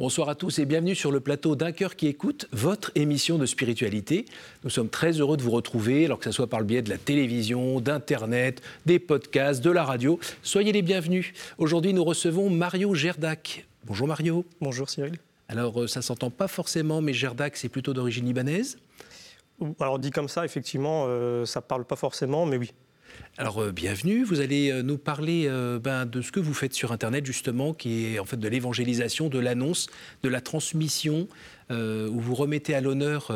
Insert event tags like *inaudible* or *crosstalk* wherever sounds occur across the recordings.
Bonsoir à tous et bienvenue sur le plateau d'un cœur qui écoute, votre émission de spiritualité. Nous sommes très heureux de vous retrouver, alors que ce soit par le biais de la télévision, d'Internet, des podcasts, de la radio. Soyez les bienvenus. Aujourd'hui, nous recevons Mario Gerdac. Bonjour Mario. Bonjour Cyril. Alors, euh, ça s'entend pas forcément, mais Gerdac, c'est plutôt d'origine libanaise? Alors, dit comme ça, effectivement, euh, ça parle pas forcément, mais oui. Alors euh, bienvenue, vous allez euh, nous parler euh, ben, de ce que vous faites sur Internet justement, qui est en fait de l'évangélisation, de l'annonce, de la transmission, où vous remettez à l'honneur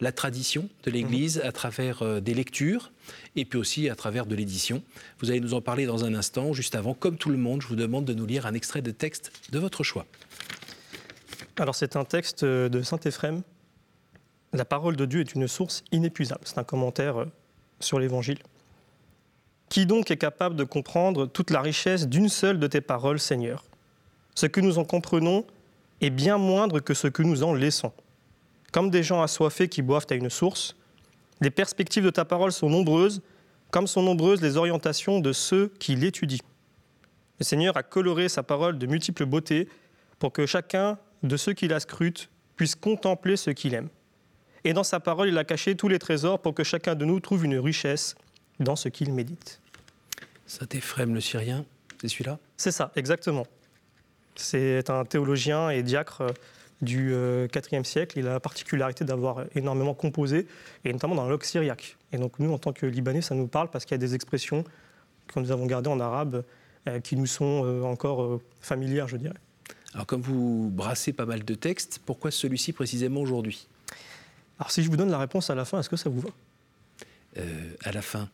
la tradition de l'Église mhm. à travers des lectures et puis aussi à travers de l'édition. Vous allez nous en parler dans un instant. Juste avant, comme tout le monde, je vous demande de nous lire un extrait de texte de votre choix. Alors c'est un texte de Saint Éphrem. La parole de Dieu est une source inépuisable. C'est un commentaire sur l'Évangile. Qui donc est capable de comprendre toute la richesse d'une seule de tes paroles, Seigneur? Ce que nous en comprenons est bien moindre que ce que nous en laissons. Comme des gens assoiffés qui boivent à une source, les perspectives de ta parole sont nombreuses, comme sont nombreuses les orientations de ceux qui l'étudient. Le Seigneur a coloré sa parole de multiples beautés pour que chacun de ceux qui la scrutent puisse contempler ce qu'il aime. Et dans sa parole, il a caché tous les trésors pour que chacun de nous trouve une richesse dans ce qu'il médite. Saint Éphrem le Syrien, c'est celui-là? C'est ça, exactement. C'est un théologien et diacre euh, du IVe euh, siècle. Il a la particularité d'avoir énormément composé, et notamment dans la langue syriaque. Et donc nous, en tant que Libanais, ça nous parle parce qu'il y a des expressions que nous avons gardées en arabe euh, qui nous sont encore familières, je dirais. Alors comme vous brassez pas mal de textes, pourquoi celui-ci précisément aujourd'hui? Alors si je vous donne la réponse à la fin, est-ce que ça vous va? À la fin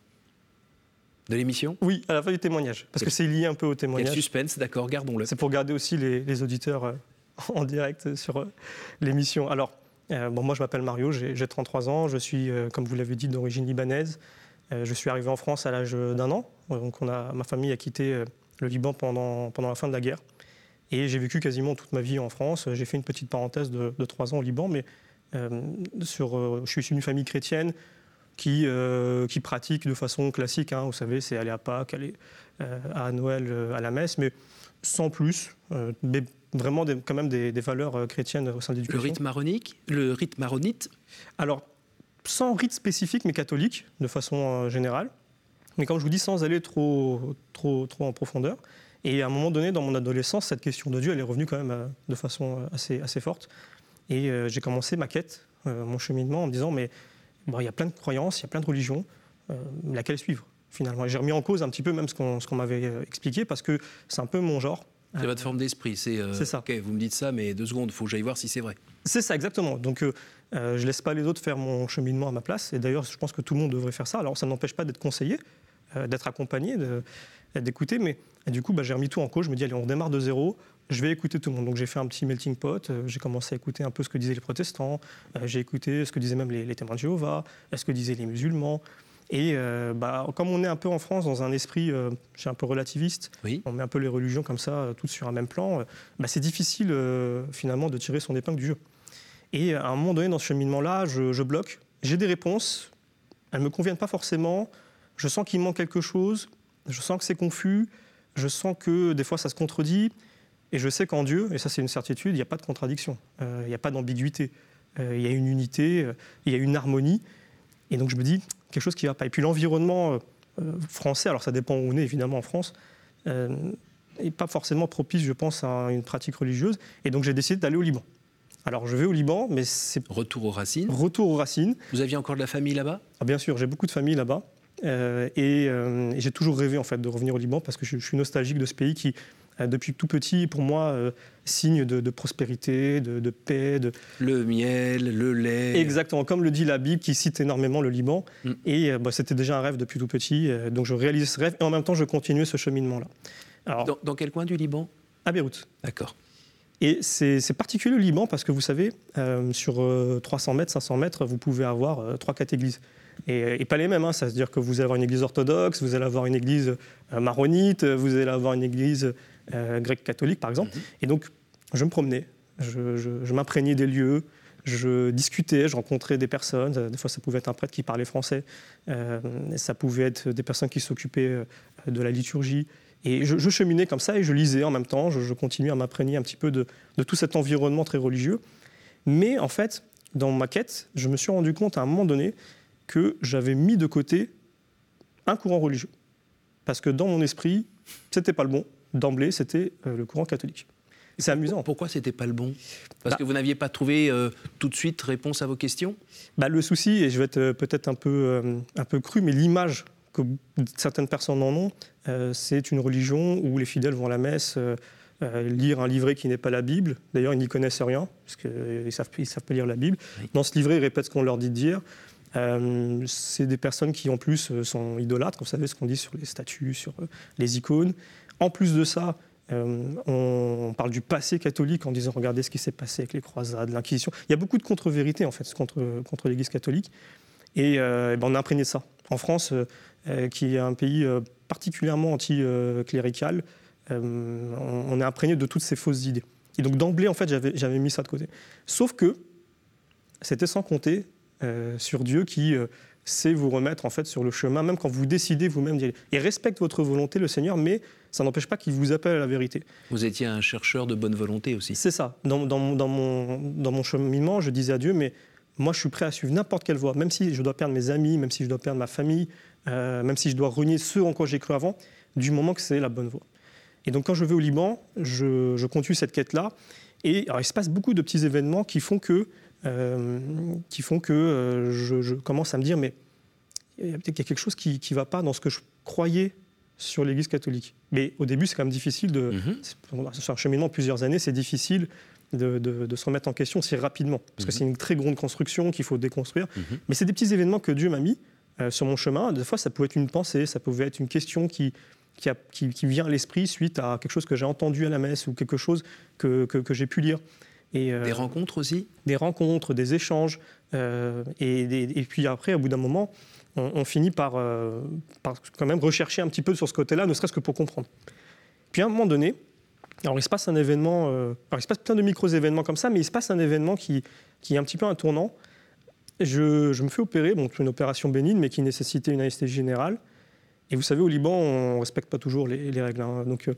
de l'émission? Oui, à la fin du témoignage, parce que c'est lié un peu au témoignage. Quel suspense, d'accord, gardons-le. C'est pour garder aussi les, auditeurs euh, *laughs* en direct sur euh, l'émission. Alors, euh, bon, moi je m'appelle Mario, j'ai 33 ans, je suis, comme vous l'avez dit, d'origine libanaise. je suis arrivé en France à l'âge d'un an, donc on a, ma famille a quitté le Liban pendant, pendant la fin de la guerre. Et j'ai vécu quasiment toute ma vie en France. J'ai fait une petite parenthèse de, trois ans au Liban, mais sur, je suis issu d'une famille chrétienne qui, euh, qui pratiquent de façon classique. Hein. vous savez, c'est aller à Pâques, aller euh, à Noël, euh, à la messe, mais sans plus. mais vraiment quand même des, valeurs chrétiennes au sein de l'éducation. Le rite maronique Le rite maronite Alors, sans rite spécifique, mais catholique, de façon générale. Mais comme je vous dis, sans aller trop, trop, trop en profondeur. Et à un moment donné, dans mon adolescence, cette question de Dieu, elle est revenue quand même de façon assez, assez forte. Et j'ai commencé ma quête, mon cheminement, en me disant, mais il y a plein de croyances, il y a plein de religions, euh, laquelle suivre finalement. J'ai remis en cause un petit peu même ce qu'on m'avait euh, expliqué parce que c'est un peu mon genre. C'est votre forme d'esprit, c'est euh, ça. Ok, vous me dites ça, mais deux secondes, il faut que j'aille voir si c'est vrai. C'est ça, exactement. Donc je ne laisse pas les autres faire mon cheminement à ma place. Et d'ailleurs, je pense que tout le monde devrait faire ça. Alors ça n'empêche pas d'être conseillé, d'être accompagné, d'écouter. Mais du coup, bah, j'ai remis tout en cause. Je me dis, allez, on redémarre de zéro je vais écouter tout le monde. Donc j'ai fait un petit melting pot, euh, j'ai commencé à écouter un peu ce que disaient les protestants, euh, j'ai écouté ce que disaient même les, témoins de Jéhovah, ce que disaient les musulmans. Et euh, bah, comme on est un peu en France dans un esprit, un peu relativiste, on met un peu les religions comme ça, toutes sur un même plan, bah, c'est difficile finalement de tirer son épingle du jeu. Et à un moment donné, dans ce cheminement-là, je, je bloque, j'ai des réponses, elles ne me conviennent pas forcément, je sens qu'il manque quelque chose, je sens que c'est confus, je sens que des fois ça se contredit, et je sais qu'en Dieu, et ça c'est une certitude, il n'y a pas de contradiction, euh, il n'y a pas d'ambiguïté, euh, il y a une unité, euh, il y a une harmonie. Et donc je me dis, quelque chose qui ne va pas. Et puis l'environnement français, alors ça dépend où on est évidemment en France, n'est pas forcément propice, je pense, à une pratique religieuse. Et donc j'ai décidé d'aller au Liban. Alors je vais au Liban, mais c'est... Retour aux racines Retour aux racines. Vous aviez encore de la famille là-bas? Ah, Bien sûr, j'ai beaucoup de famille là-bas. et, j'ai toujours rêvé en fait de revenir au Liban parce que je, je suis nostalgique de ce pays qui depuis tout petit, pour moi, euh, signe de, prospérité, de, paix. De... Le miel, le lait. Exactement, comme le dit la Bible qui cite énormément le Liban. Mm. Et euh, bah, c'était déjà un rêve depuis tout petit, donc je réalisais ce rêve et en même temps je continuais ce cheminement-là. Alors, dans, quel coin du Liban? À Beyrouth. D'accord. Et c'est particulier le Liban parce que vous savez, sur 300 mètres, 500 mètres, vous pouvez avoir trois, quatre églises. Et, pas les mêmes, hein. ça veut dire que vous allez avoir une église orthodoxe, vous allez avoir une église maronite, vous allez avoir une église euh, grec catholique par exemple. Mhm. Et donc, je me promenais, je, m'imprégnais des lieux, je discutais, je rencontrais des personnes. Des fois, ça pouvait être un prêtre qui parlait français, euh, ça pouvait être des personnes qui s'occupaient euh, de la liturgie. Et je, cheminais comme ça et je lisais en même temps, je, continuais à m'imprégner un petit peu de, tout cet environnement très religieux. Mais en fait, dans ma quête, je me suis rendu compte à un moment donné que j'avais mis de côté un courant religieux. Parce que dans mon esprit, c'était pas le bon. D'emblée, c'était euh, le courant catholique. C'est amusant. Pourquoi c'était pas le bon? Parce bah que vous n'aviez pas trouvé euh, tout de suite réponse à vos questions? Bah, Le souci, et je vais être euh, peut-être un, peu, un peu cru, mais l'image que certaines personnes en ont, c'est une religion où les fidèles vont à la messe. lire un livret qui n'est pas la Bible. D'ailleurs, ils n'y connaissent rien, parce qu'ils ne savent, ils savent pas lire la Bible. Dans ce livret, ils répètent ce qu'on leur dit de dire. Euh, c'est des personnes qui, en plus, sont idolâtres, vous savez ce qu'on dit sur les statues, sur les icônes. En plus de ça, on, parle du passé catholique en disant regardez ce qui s'est passé avec les croisades, l'Inquisition. Il y a beaucoup de contre-vérités, en fait, contre, l'Église catholique. Et, ben, on a imprégné ça. En France, qui est un pays particulièrement anti-clérical, on, est imprégné de toutes ces fausses idées. Et donc d'emblée, en fait, j'avais mis ça de côté. Sauf que c'était sans compter euh, sur Dieu qui sait vous remettre en fait sur le chemin, même quand vous décidez vous-même d'y aller. Il respecte votre volonté, le Seigneur, mais ça n'empêche pas qu'il vous appelle à la vérité. Vous étiez un chercheur de bonne volonté aussi. C'est ça. Dans, dans, mon, dans mon cheminement, je disais à Dieu, mais moi je suis prêt à suivre n'importe quelle voie, même si je dois perdre mes amis, même si je dois perdre ma famille, euh, même si je dois renier ceux en quoi j'ai cru avant, du moment que c'est la bonne voie. Et donc quand je vais au Liban, je, je continue cette quête-là. Et alors, il se passe beaucoup de petits événements qui font que qui font que euh, je, commence à me dire, mais il y a peut-être quelque chose qui ne va pas dans ce que je croyais sur l'Église catholique. Mais au début, c'est quand même difficile de. Mm Sur un cheminement de plusieurs années, c'est difficile de, se remettre en question si rapidement. Parce que mhm. c'est une très grande construction qu'il faut déconstruire. Mhm. Mais c'est des petits événements que Dieu m'a mis euh, sur mon chemin. Des fois, ça pouvait être une pensée, ça pouvait être une question qui, qui, a, qui, vient à l'esprit suite à quelque chose que j'ai entendu à la messe ou quelque chose que, que, que j'ai pu lire. Euh, des rencontres aussi Des rencontres, des échanges. Euh, et, puis après, au bout d'un moment, on, finit euh, par, quand même rechercher un petit peu sur ce côté-là, ne serait-ce que pour comprendre. Puis à un moment donné, alors il se passe un événement, alors il se passe plein de micro-événements comme ça, mais il se passe un événement qui, qui est un petit peu un tournant. Je, me fais opérer, bon, une opération bénigne, mais qui nécessitait une anesthésie générale. Et vous savez, au Liban, on ne respecte pas toujours les, règles. Hein. Donc,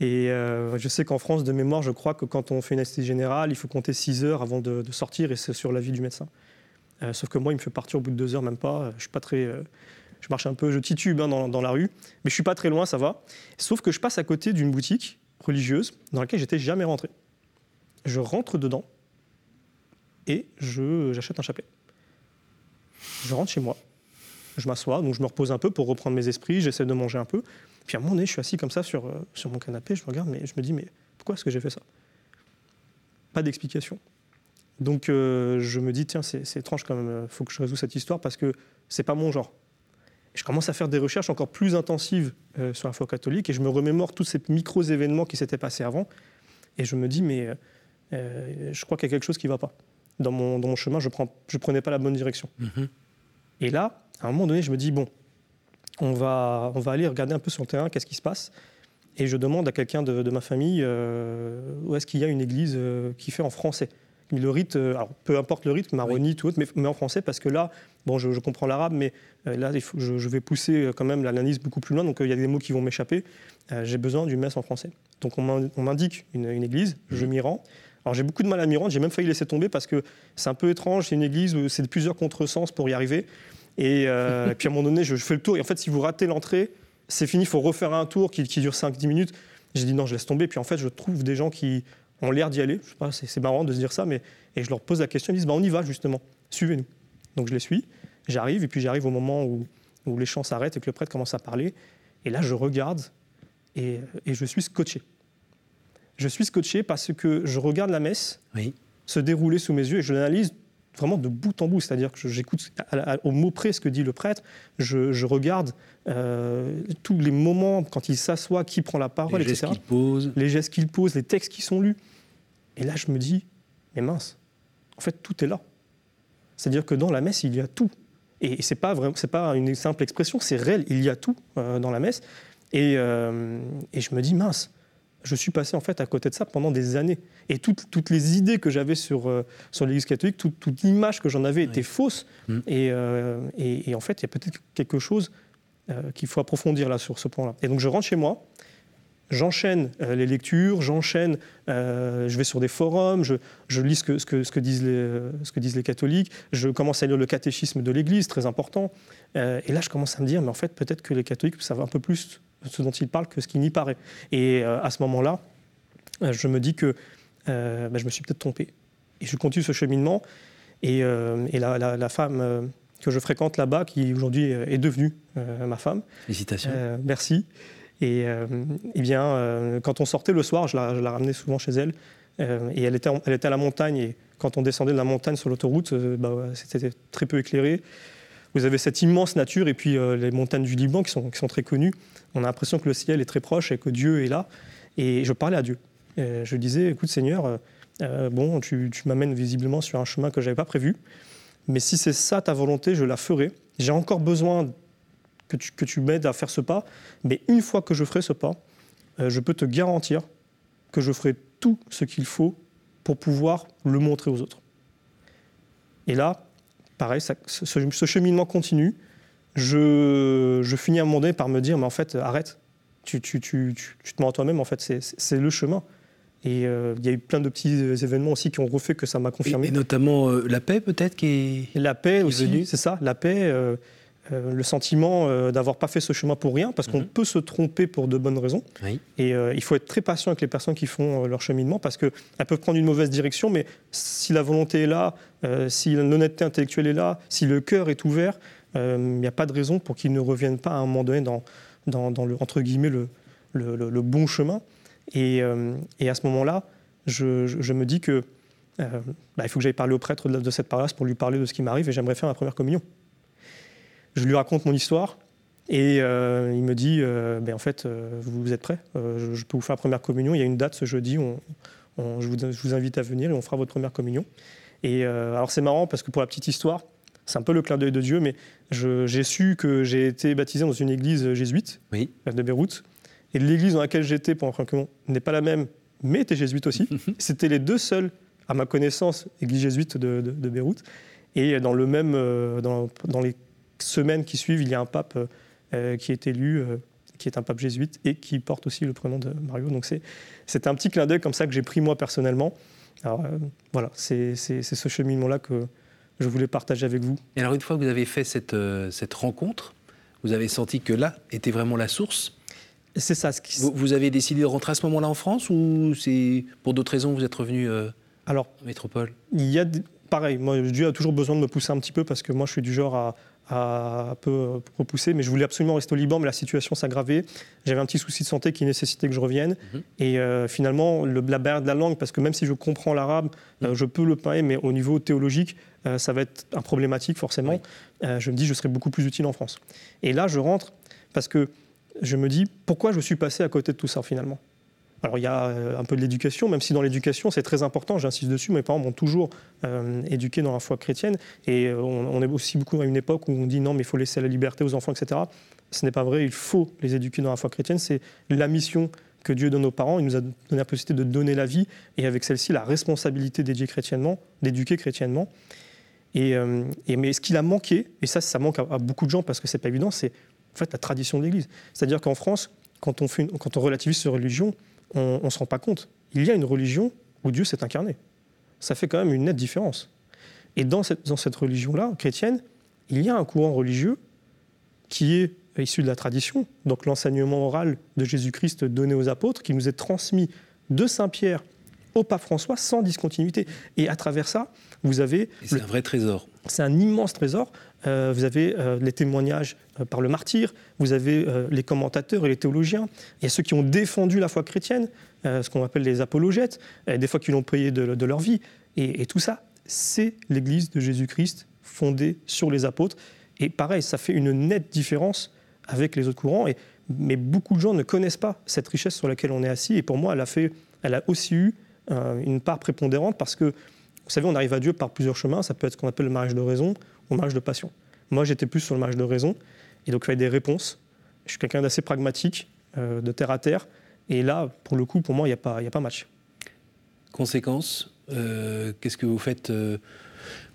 et euh, je sais qu'en France, de mémoire, je crois que quand on fait une anesthésie générale, il faut compter 6 heures avant de, sortir et c'est sur l'avis du médecin. Euh, sauf que moi, il me fait partir au bout de 2 heures, même pas. Je suis pas très. Euh, je marche un peu, je titube hein, dans, la rue, mais je suis pas très loin, ça va. Sauf que je passe à côté d'une boutique religieuse dans laquelle j'étais jamais rentré. Je rentre dedans et j'achète un chapelet. Je rentre chez moi, je m'assois, donc je me repose un peu pour reprendre mes esprits, j'essaie de manger un peu. Puis à un moment donné, je suis assis comme ça sur, euh, sur mon canapé, je me regarde, mais je me dis, mais pourquoi est-ce que j'ai fait ça? Pas d'explication. Donc euh, je me dis, tiens, c'est étrange quand même, il faut que je résoue cette histoire parce que c'est pas mon genre. Et je commence à faire des recherches encore plus intensives euh, sur la foi catholique et je me remémore tous ces micro-événements qui s'étaient passés avant. Et je me dis, mais je crois qu'il y a quelque chose qui ne va pas. Dans mon, dans mon chemin, je ne je prenais pas la bonne direction. Mm-hmm. Et là, à un moment donné, je me dis, bon, on va, on va aller regarder un peu sur le terrain, qu'est-ce qui se passe. Et je demande à quelqu'un de, ma famille euh, où est-ce qu'il y a une église euh, qui fait en français. Le rite, euh, alors, peu importe le rite, maronite ou autre, mais, en français, parce que là, bon, je, comprends l'arabe, mais là, je, vais pousser quand même l'analyse beaucoup plus loin, donc il y a des mots qui vont m'échapper. J'ai besoin d'une messe en français. Donc on m'indique une, église, je m'y rends. Alors j'ai beaucoup de mal à m'y rendre, j'ai même failli laisser tomber parce que c'est un peu étrange, c'est une église où c'est plusieurs contresens pour y arriver. Euh, et, puis à un moment donné, je, fais le tour. Et en fait, si vous ratez l'entrée, c'est fini, il faut refaire un tour qui, dure 5-10 minutes. J'ai dit non, je laisse tomber. Puis en fait, je trouve des gens qui ont l'air d'y aller. Je sais pas, c'est marrant de se dire ça, mais et je leur pose la question. Ils disent bah, on y va justement, suivez-nous. Donc je les suis. J'arrive et puis j'arrive au moment où, où les chants s'arrêtent et que le prêtre commence à parler. Et là, je regarde et, et je suis scotché. Je suis scotché parce que je regarde la messe se dérouler sous mes yeux et je l'analyse vraiment de bout en bout, c'est-à-dire que j'écoute au mot près ce que dit le prêtre, je, regarde euh, tous les moments quand il s'assoit, qui prend la parole, les Gestes qu'il pose. Les gestes qu'il pose, les textes qui sont lus. Et là, je me dis, mais mince, en fait, tout est là. C'est-à-dire que dans la messe, il y a tout. Et c'est pas vraiment, c'est pas une simple expression, c'est réel, il y a tout euh, dans la messe. Et, euh, et je me dis, mince, je suis passé en fait à côté de ça pendant des années. Et toutes, toutes les idées que j'avais sur, euh, sur l'Église catholique, toute, toute l'image que j'en avais était fausse. Mm. Euh, et, et, en fait, il y a peut-être quelque chose euh, qu'il faut approfondir là sur ce point-là. Et donc je rentre chez moi, j'enchaîne les lectures, j'enchaîne, je vais sur des forums, je, lis ce que, disent les, catholiques, je commence à lire le catéchisme de l'Église, très important. Et là, je commence à me dire, mais en fait, peut-être que les catholiques savent un peu plus ce dont ils parlent que ce qui n'y paraît. Et à ce moment-là, je me dis que bah, je me suis peut-être trompé. Et je continue ce cheminement. Et, la, femme que je fréquente là-bas, qui aujourd'hui est devenue ma femme. Félicitations. merci. Et euh, eh bien, euh, quand on sortait le soir, je la, ramenais souvent chez elle. Euh, et elle était, elle était à la montagne. Et quand on descendait de la montagne sur l'autoroute, bah, c'était très peu éclairé. Vous avez cette immense nature et puis les montagnes du Liban qui sont, qui sont, très connues. On a l'impression que le ciel est très proche et que Dieu est là. Et je parlais à Dieu. je disais, écoute Seigneur, bon, tu, m'amènes visiblement sur un chemin que je n'avais pas prévu. Mais si c'est ça ta volonté, je la ferai. J'ai encore besoin que tu, m'aides à faire ce pas. Mais une fois que je ferai ce pas, euh, je peux te garantir que je ferai tout ce qu'il faut pour pouvoir le montrer aux autres. Et là, pareil, ce, cheminement continue. Je, je, finis à un moment donné par me dire, mais en fait, arrête. Tu, tu, tu, tu te mens à toi-même, en fait, c'est le chemin. Et euh, il y a eu plein de petits événements aussi qui ont refait que ça m'a confirmé. Et, notamment euh, la paix, peut-être, qui est. La paix aussi, c'est ça. La paix. Euh, le sentiment euh, d'avoir pas fait ce chemin pour rien, parce qu'on mhm. peut se tromper pour de bonnes raisons. Et euh, il faut être très patient avec les personnes qui font leur cheminement, parce qu'elles peuvent prendre une mauvaise direction, mais si la volonté est là, si l'honnêteté intellectuelle est là, si le cœur est ouvert, il n'y a pas de raison pour qu'ils ne reviennent pas à un moment donné dans, le, entre guillemets, le, bon chemin. Et, et à ce moment-là, je, je, me dis que bah, il faut que j'aille parler au prêtre de, cette paroisse pour lui parler de ce qui m'arrive, et j'aimerais faire ma première communion. Je lui raconte mon histoire et euh, il me dit euh, ben, en fait, euh, vous êtes prêts? Je, peux vous faire la première communion. Il y a une date ce jeudi, je, vous, invite à venir et on fera votre première communion. Et alors c'est marrant parce que pour la petite histoire, c'est un peu le clin d'œil de Dieu, mais j'ai su que j'ai été baptisé dans une église jésuite de Beyrouth. Et l'église dans laquelle j'étais première communion n'est pas la même, mais était jésuite aussi. *laughs* C'était les deux seuls, à ma connaissance, église jésuite de, de, Beyrouth. Et dans, le même, dans, dans les semaines qui suivent, il y a un pape euh, qui est élu, euh, qui est un pape jésuite et qui porte aussi le prénom de Mario. Donc c'est un petit clin d'œil comme ça que j'ai pris moi personnellement. Alors euh, voilà, c'est ce cheminement-là que je voulais partager avec vous. Et alors une fois que vous avez fait cette, cette rencontre, vous avez senti que là était vraiment la source? C'est ça. Ce qui... vous, vous, avez décidé de rentrer à ce moment-là en France ou c'est pour d'autres raisons vous êtes revenu Alors, en métropole? Il y a pareil. Moi, Dieu a toujours besoin de me pousser un petit peu parce que moi, je suis du genre à, un peu repoussé, mais je voulais absolument rester au Liban, mais la situation s'aggravait. J'avais un petit souci de santé qui nécessitait que je revienne. Mhm. Et euh, finalement, le, la barrière de la langue, parce que même si je comprends l'arabe, euh, mhm. je peux le parler, mais au niveau théologique, euh, ça va être un problématique forcément. je me dis, je serais beaucoup plus utile en France. Et là, je rentre parce que je me dis, pourquoi je suis passé à côté de tout ça finalement? Alors il y a euh, un peu de l'éducation, même si dans l'éducation c'est très important, j'insiste dessus, mes parents m'ont toujours euh, éduqué dans la foi chrétienne, et euh, on, est aussi beaucoup à une époque où on dit non mais il faut laisser la liberté aux enfants, etc. Ce n'est pas vrai, il faut les éduquer dans la foi chrétienne, c'est la mission que Dieu donne aux parents, il nous a donné la possibilité de donner la vie, et avec celle-ci la responsabilité d'éduquer chrétiennement, d'éduquer chrétiennement. Et, mais ce qu'il a manqué, et ça ça manque à, beaucoup de gens parce que c'est pas évident, c'est en fait la tradition de l'Église. C'est-à-dire qu'en France, quand on, relativise sur religion, on ne se rend pas compte. Il y a une religion où Dieu s'est incarné. Ça fait quand même une nette différence. Et dans cette, religion-là, chrétienne, il y a un courant religieux qui est issu de la tradition, donc l'enseignement oral de Jésus-Christ donné aux apôtres, qui nous est transmis de Saint Pierre au pape François sans discontinuité. Et à travers ça, vous avez... C'est un vrai trésor. C'est un immense trésor. Euh, vous avez euh, les témoignages euh, par le martyr, vous avez les commentateurs et les théologiens, il y a ceux qui ont défendu la foi chrétienne, ce qu'on appelle les apologètes, des fois qui l'ont payé de, leur vie. Et, tout ça, c'est l'Église de Jésus-Christ fondée sur les apôtres. Et pareil, ça fait une nette différence avec les autres courants. Et, mais beaucoup de gens ne connaissent pas cette richesse sur laquelle on est assis. Et pour moi, elle a, fait, elle a aussi eu une part prépondérante parce que, vous savez, on arrive à Dieu par plusieurs chemins. Ça peut être ce qu'on appelle le mariage de raison au mariage de passion. Moi, j'étais plus sur le mariage de raison, et donc il fallait des réponses. Je suis quelqu'un d'assez pragmatique, euh, de terre à terre, et là, pour le coup, pour moi, il n'y a, pas, a pas match. Conséquence, euh, qu'est-ce que vous faites euh,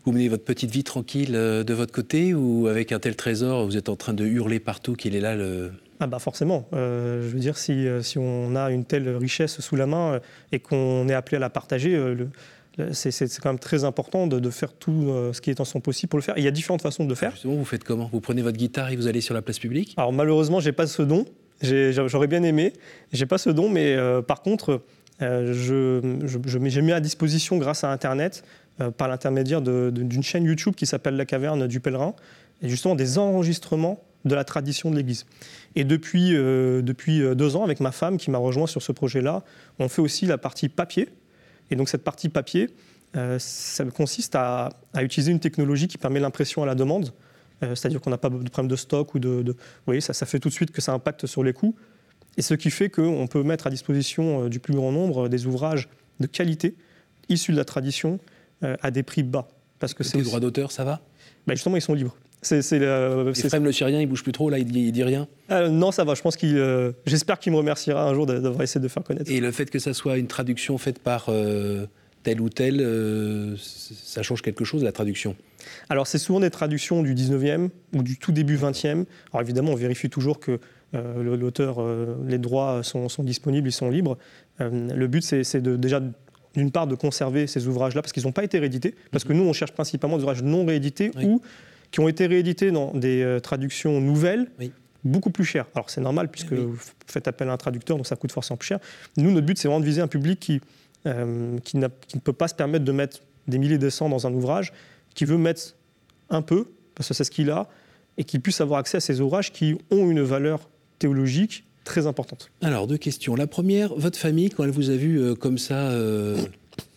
Vous menez votre petite vie tranquille de votre côté, ou avec un tel trésor, vous êtes en train de hurler partout qu'il est là le, Ah bah forcément. je veux dire, si, si, on a une telle richesse sous la main et qu'on est appelé à la partager, le, c'est quand même très important de, faire tout ce qui est en son possible pour le faire. il y a différentes façons de le faire. Justement, vous faites comment? Vous prenez votre guitare et vous allez sur la place publique? Alors malheureusement, j'ai pas ce don. J'aurais bien aimé. J'ai pas ce don, mais par contre, euh, je, j'ai mis à disposition, grâce à Internet, euh, par l'intermédiaire d'une chaîne YouTube qui s'appelle La Caverne du Pèlerin, et justement des enregistrements de la tradition de l'Église. Et depuis, euh, depuis deux ans, avec ma femme qui m'a rejoint sur ce projet-là, on fait aussi la partie papier. Et donc cette partie papier, ça consiste à, utiliser une technologie qui permet l'impression à la demande. C'est-à-dire qu'on n'a pas de problème de stock ou de... Vous voyez, ça, ça fait tout de suite que ça impacte sur les coûts. Et ce qui fait qu'on peut mettre à disposition euh, du plus grand nombre des ouvrages de qualité, issus de la tradition, euh, à des prix bas. Parce que c'est les droits d'auteur, ça va? Ben Justement, ils sont libres. C'est, c'est, le Syrien, il bouge plus trop, là, il dit, dit rien euh, Non, ça va. Je pense qu'il, j'espère qu'il me remerciera un jour d'avoir essayé de faire connaître. Et le fait que ça soit une traduction faite par tel ou tel, ça change quelque chose, la traduction? Alors, c'est souvent des traductions du 19e ou du tout début 20e. Alors, évidemment, on vérifie toujours que euh, l'auteur, euh, les droits sont, disponibles, ils sont libres. Euh, le but, c'est de, déjà d'une part de conserver ces ouvrages-là parce qu'ils n'ont pas été réédités, parce que nous, on cherche principalement des ouvrages non réédités ou qui ont été réédités dans des traductions nouvelles. beaucoup plus chères. Alors c'est normal puisque vous faites appel à un traducteur, donc ça coûte forcément plus cher. Nous, notre but, c'est vraiment de viser un public qui, qui, ne peut pas se permettre de mettre des milliers de cents dans un ouvrage, qui veut mettre un peu, parce que c'est ce qu'il a, et qui puisse avoir accès à ces ouvrages qui ont une valeur théologique très importante. Alors, deux questions. La première, votre famille, quand elle vous a vu euh, comme ça euh,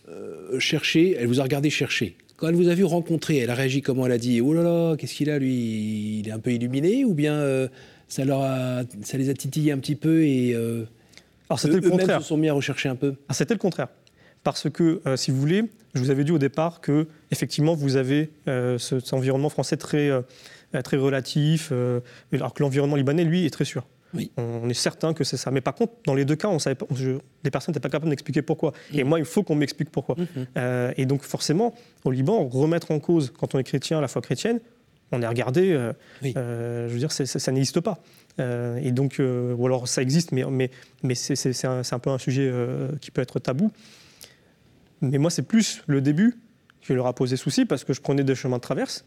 euh, chercher, elle vous a regardé chercher? Quand elle vous a vu rencontrer, elle a réagi comment Elle a dit Oh là là, qu'est-ce qu'il a lui Il est un peu illuminé Ou bien ça, leur a, ça les a titillés un petit peu et. Alors, c'était le contraire. se sont mis à rechercher un peu? Ah, C'était le contraire. Parce que, si vous voulez, je vous avais dit au départ que, effectivement, vous avez cet environnement français très, très relatif, alors que l'environnement libanais, lui, est très sûr. On est certain que c'est ça. Mais par contre, dans les deux cas, on savait pas, les personnes n'étaient pas capables d'expliquer pourquoi. Et mm. moi, il faut qu'on m'explique pourquoi. Mm-hmm. Euh, et donc, forcément, au Liban, remettre en cause, quand on est chrétien, la foi chrétienne, on est regardé, euh, euh, je veux dire, ça, n'existe pas. et donc, ou alors ça existe, mais, mais, mais c'est un, un, peu un sujet qui peut être tabou. Mais moi, c'est plus le début qui leur a posé souci, parce que je prenais des chemins de traverse.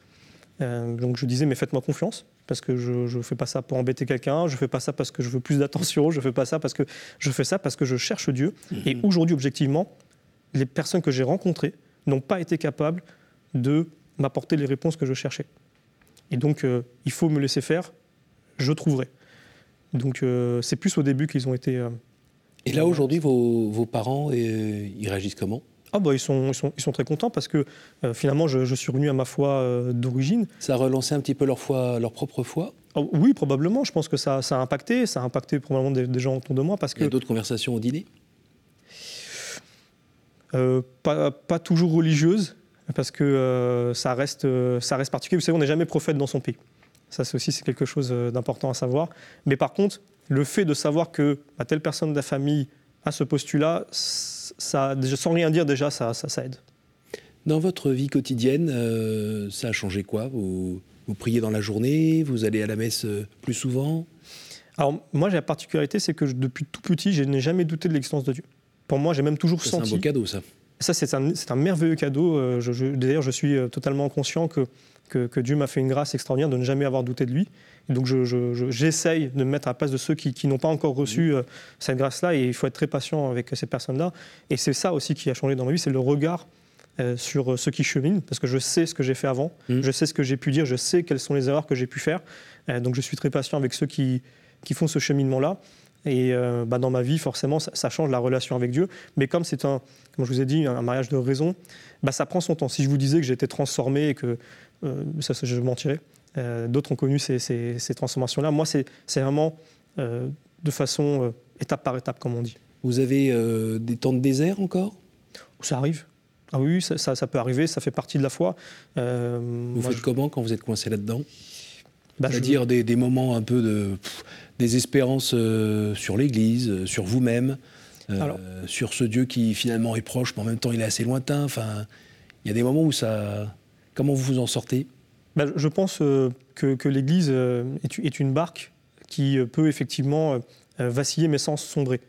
donc je disais, mais faites-moi confiance parce que je ne fais pas ça pour embêter quelqu'un, je ne fais pas ça parce que je veux plus d'attention, je ne fais pas ça parce que je fais ça parce que je cherche Dieu. Et mhm. aujourd'hui, objectivement, les personnes que j'ai rencontrées n'ont pas été capables de m'apporter les réponses que je cherchais. Et donc, euh, il faut me laisser faire, je trouverai. Donc, euh, c'est plus au début qu'ils ont été. Euh, et là, aujourd'hui, vos, vos, parents, ils réagissent comment? Ah bah, ils, sont, ils, sont, ils sont très contents parce que euh, finalement, je, suis revenu à ma foi euh, d'origine. Ça a relancé un petit peu leur, foi, leur propre foi? Oh, Oui, probablement. Je pense que ça, ça, a impacté. Ça a impacté probablement des, gens autour de moi. Parce Il y a d'autres conversations au dîner? Euh, pas, pas, toujours religieuses, parce que ça, reste, ça reste particulier. Vous savez, on n'est jamais prophète dans son pays. Ça, c'est aussi quelque chose d'important à savoir. Mais par contre, le fait de savoir que bah, telle personne de la famille a ce postulat, ça, sans rien dire déjà, ça, ça, aide. Dans votre vie quotidienne, euh, ça a changé quoi? Vous, priez dans la journée Vous allez à la messe euh, plus souvent? Alors moi, j'ai la particularité, c'est que depuis tout petit, je n'ai jamais douté de l'existence de Dieu. Pour moi, j'ai même toujours senti... C'est un beau cadeau, ça. Ça, c'est un, un, merveilleux cadeau. Euh, d'ailleurs, je suis totalement conscient que, que, que Dieu m'a fait une grâce extraordinaire de ne jamais avoir douté de lui. Donc j'essaye de me mettre à la place de ceux qui, n'ont pas encore reçu euh, cette grâce-là, et il faut être très patient avec ces personnes-là. Et c'est ça aussi qui a changé dans ma vie, c'est le regard euh, sur euh, ceux qui cheminent, parce que je sais ce que j'ai fait avant, mmh. je sais ce que j'ai pu dire, je sais quelles sont les erreurs que j'ai pu faire. donc je suis très patient avec ceux qui, qui font ce cheminement-là. Et bah, dans ma vie, forcément, ça, change la relation avec Dieu. Mais comme c'est un, comme je vous ai dit, un mariage de raison, bah, ça prend son temps. Si je vous disais que j'étais transformé et que ça, je mentirais. Euh, d'autres ont connu ces, transformations-là. Moi, c'est vraiment euh, de façon euh, étape par étape, comme on dit. Vous avez des temps de désert encore? Ça arrive. Ah oui, ça, peut arriver, ça fait partie de la foi. vous faites comment quand vous êtes coincé là-dedans? Bah, C'est-à-dire des, moments un peu de désespérance sur l'Église, sur vous-même, sur ce Dieu qui finalement est proche, mais en même temps il est assez lointain. Enfin, il y a des moments où ça. Comment vous vous en sortez? Bah, je pense euh, que, l'Église euh, est, une barque qui peut effectivement vaciller mais sans sombrer.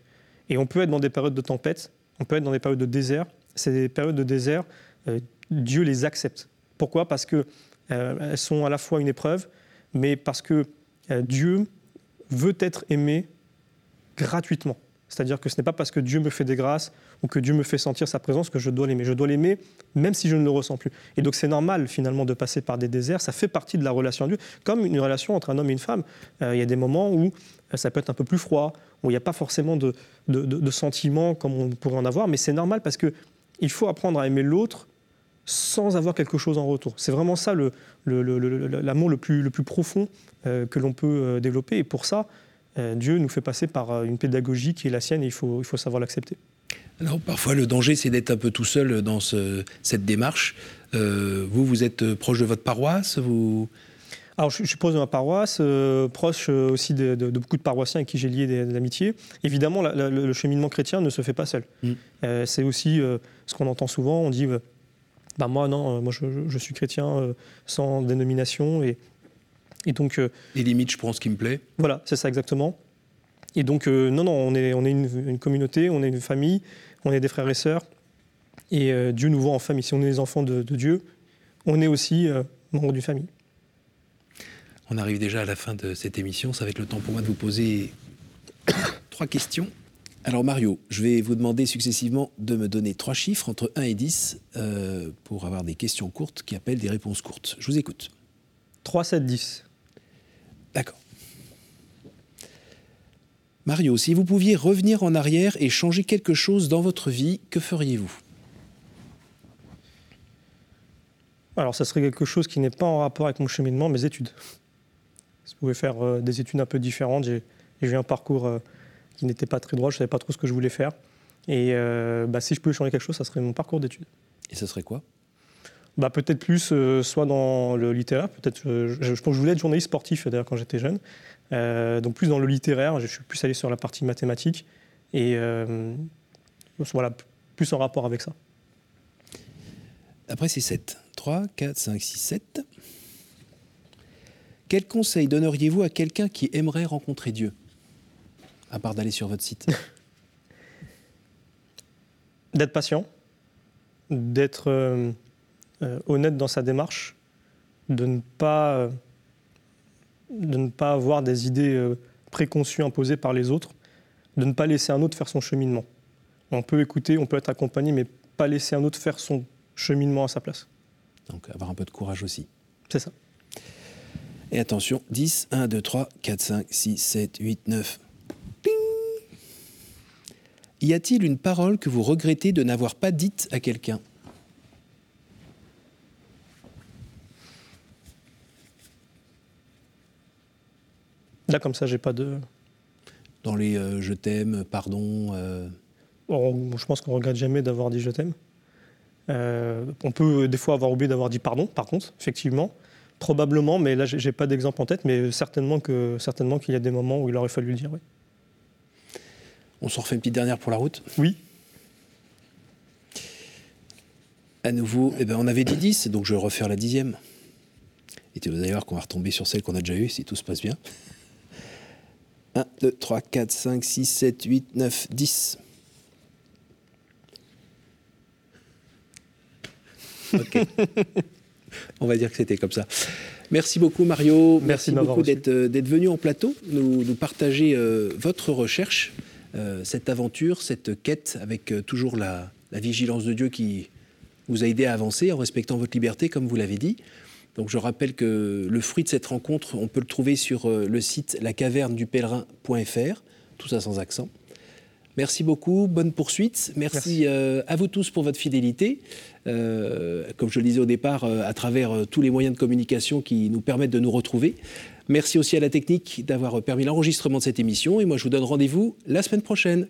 Et on peut être dans des périodes de tempête, on peut être dans des périodes de désert. Ces périodes de désert, Dieu les accepte. Pourquoi? Parce qu'elles sont à la fois une épreuve, mais parce que Dieu veut être aimé gratuitement. C'est-à-dire que ce n'est pas parce que Dieu me fait des grâces ou que Dieu me fait sentir sa présence que je dois l'aimer. Je dois l'aimer même si je ne le ressens plus. Et donc c'est normal finalement de passer par des déserts. Ça fait partie de la relation à Dieu, comme une relation entre un homme et une femme. Euh, il y a des moments où euh, ça peut être un peu plus froid, où il n'y a pas forcément de, de, sentiments comme on pourrait en avoir, mais c'est normal parce que il faut apprendre à aimer l'autre sans avoir quelque chose en retour. C'est vraiment ça l'amour le, plus, le plus profond euh, que l'on peut développer. Et pour ça, Dieu nous fait passer par euh, une pédagogie qui est la sienne et il faut, il faut savoir l'accepter. Alors parfois le danger c'est d'être un peu tout seul dans cette démarche. Euh, vous, vous êtes proche de votre paroisse vous... Alors je, suis proche de ma paroisse, proche aussi de, beaucoup de paroissiens avec qui j'ai lié des, amitiés. Évidemment, le cheminement chrétien ne se fait pas seul. Mm. c'est aussi ce qu'on entend souvent, on dit, bah, moi non, moi je, je suis chrétien sans dénomination et et donc. Euh, Les limites, je prends ce qui me plaît. Voilà, c'est ça exactement. Et donc, euh, non, non, on est, on est une, communauté, on est une famille, on est des frères et sœurs. Et euh, Dieu nous voit en famille. Si on est les enfants de, Dieu, on est aussi membres d'une famille. On arrive déjà à la fin de cette émission. Ça va être le temps pour moi de vous poser *coughs* trois questions. Alors Mario, je vais vous demander successivement de me donner trois chiffres entre 1 et 10 pour avoir des questions courtes qui appellent des réponses courtes. Je vous écoute. 3, 7, 10. D'accord. Mario, si vous pouviez revenir en arrière et changer quelque chose dans votre vie, que feriez-vous? Alors, ça serait quelque chose qui n'est pas en rapport avec mon cheminement, mes études. Je pouvais faire euh, des études un peu différentes. J'ai eu un parcours euh, qui n'était pas très droit, je ne savais pas trop ce que je voulais faire. Et euh, bah, si je pouvais changer quelque chose, ça serait mon parcours d'études. Et ce serait quoi? Bah, Peut-être plus, euh, soit dans le littéraire, peut-être, euh, je, pense que je voulais être journaliste sportif d'ailleurs quand j'étais jeune, euh, donc plus dans le littéraire, je suis plus allé sur la partie mathématique, et voilà, plus en rapport avec ça. Après, c'est 7. 3, 4, 5, 6, 7. Quel conseil donneriez-vous à quelqu'un qui aimerait rencontrer Dieu À part d'aller sur votre site? *laughs* d'être patient, d'être euh, honnête dans sa démarche, de ne pas, euh, de ne pas avoir des idées euh, préconçues imposées par les autres, de ne pas laisser un autre faire son cheminement. On peut écouter, on peut être accompagné, mais pas laisser un autre faire son cheminement à sa place. Donc avoir un peu de courage aussi. C'est ça. Et attention, 10, 1, 2, 3, 4, 5, 6, 7, 8, 9. Y a-t-il une parole que vous regrettez de n'avoir pas dite à quelqu'un? Là, comme ça, j'ai pas de. Dans les euh, je t'aime, pardon. Euh. je pense qu'on regrette jamais d'avoir dit je t'aime. Euh, on peut des fois avoir oublié d'avoir dit pardon, par contre, effectivement. Probablement, mais là, j'ai pas d'exemple en tête, mais certainement que certainement qu'il y a des moments où il aurait fallu le dire. Oui. On s'en refait une petite dernière pour la route? Oui. À nouveau, eh ben, on avait dit 10, donc je vais refaire la dixième. Et tu vas d'ailleurs qu'on va retomber sur celle qu'on a déjà eue, si tout se passe bien. 1, 2, 3, 4, 5, 6, 7, 8, 9, 10. Ok. *laughs* On va dire que c'était comme ça. Merci beaucoup Mario. Merci, beaucoup euh, d'être venu en plateau, nous, nous partager euh, votre recherche, euh, cette aventure, cette quête avec toujours la, la vigilance de Dieu qui vous a aidé à avancer en respectant votre liberté, comme vous l'avez dit. Donc je rappelle que le fruit de cette rencontre, on peut le trouver sur euh, le site lacavernedupèlerin.fr, tout ça sans accent. Merci beaucoup, bonne poursuite. Merci, euh, à vous tous pour votre fidélité. Euh, comme je le disais au départ, à travers tous les moyens de communication qui nous permettent de nous retrouver. Merci aussi à la technique d'avoir permis l'enregistrement de cette émission. Et moi, je vous donne rendez-vous la semaine prochaine.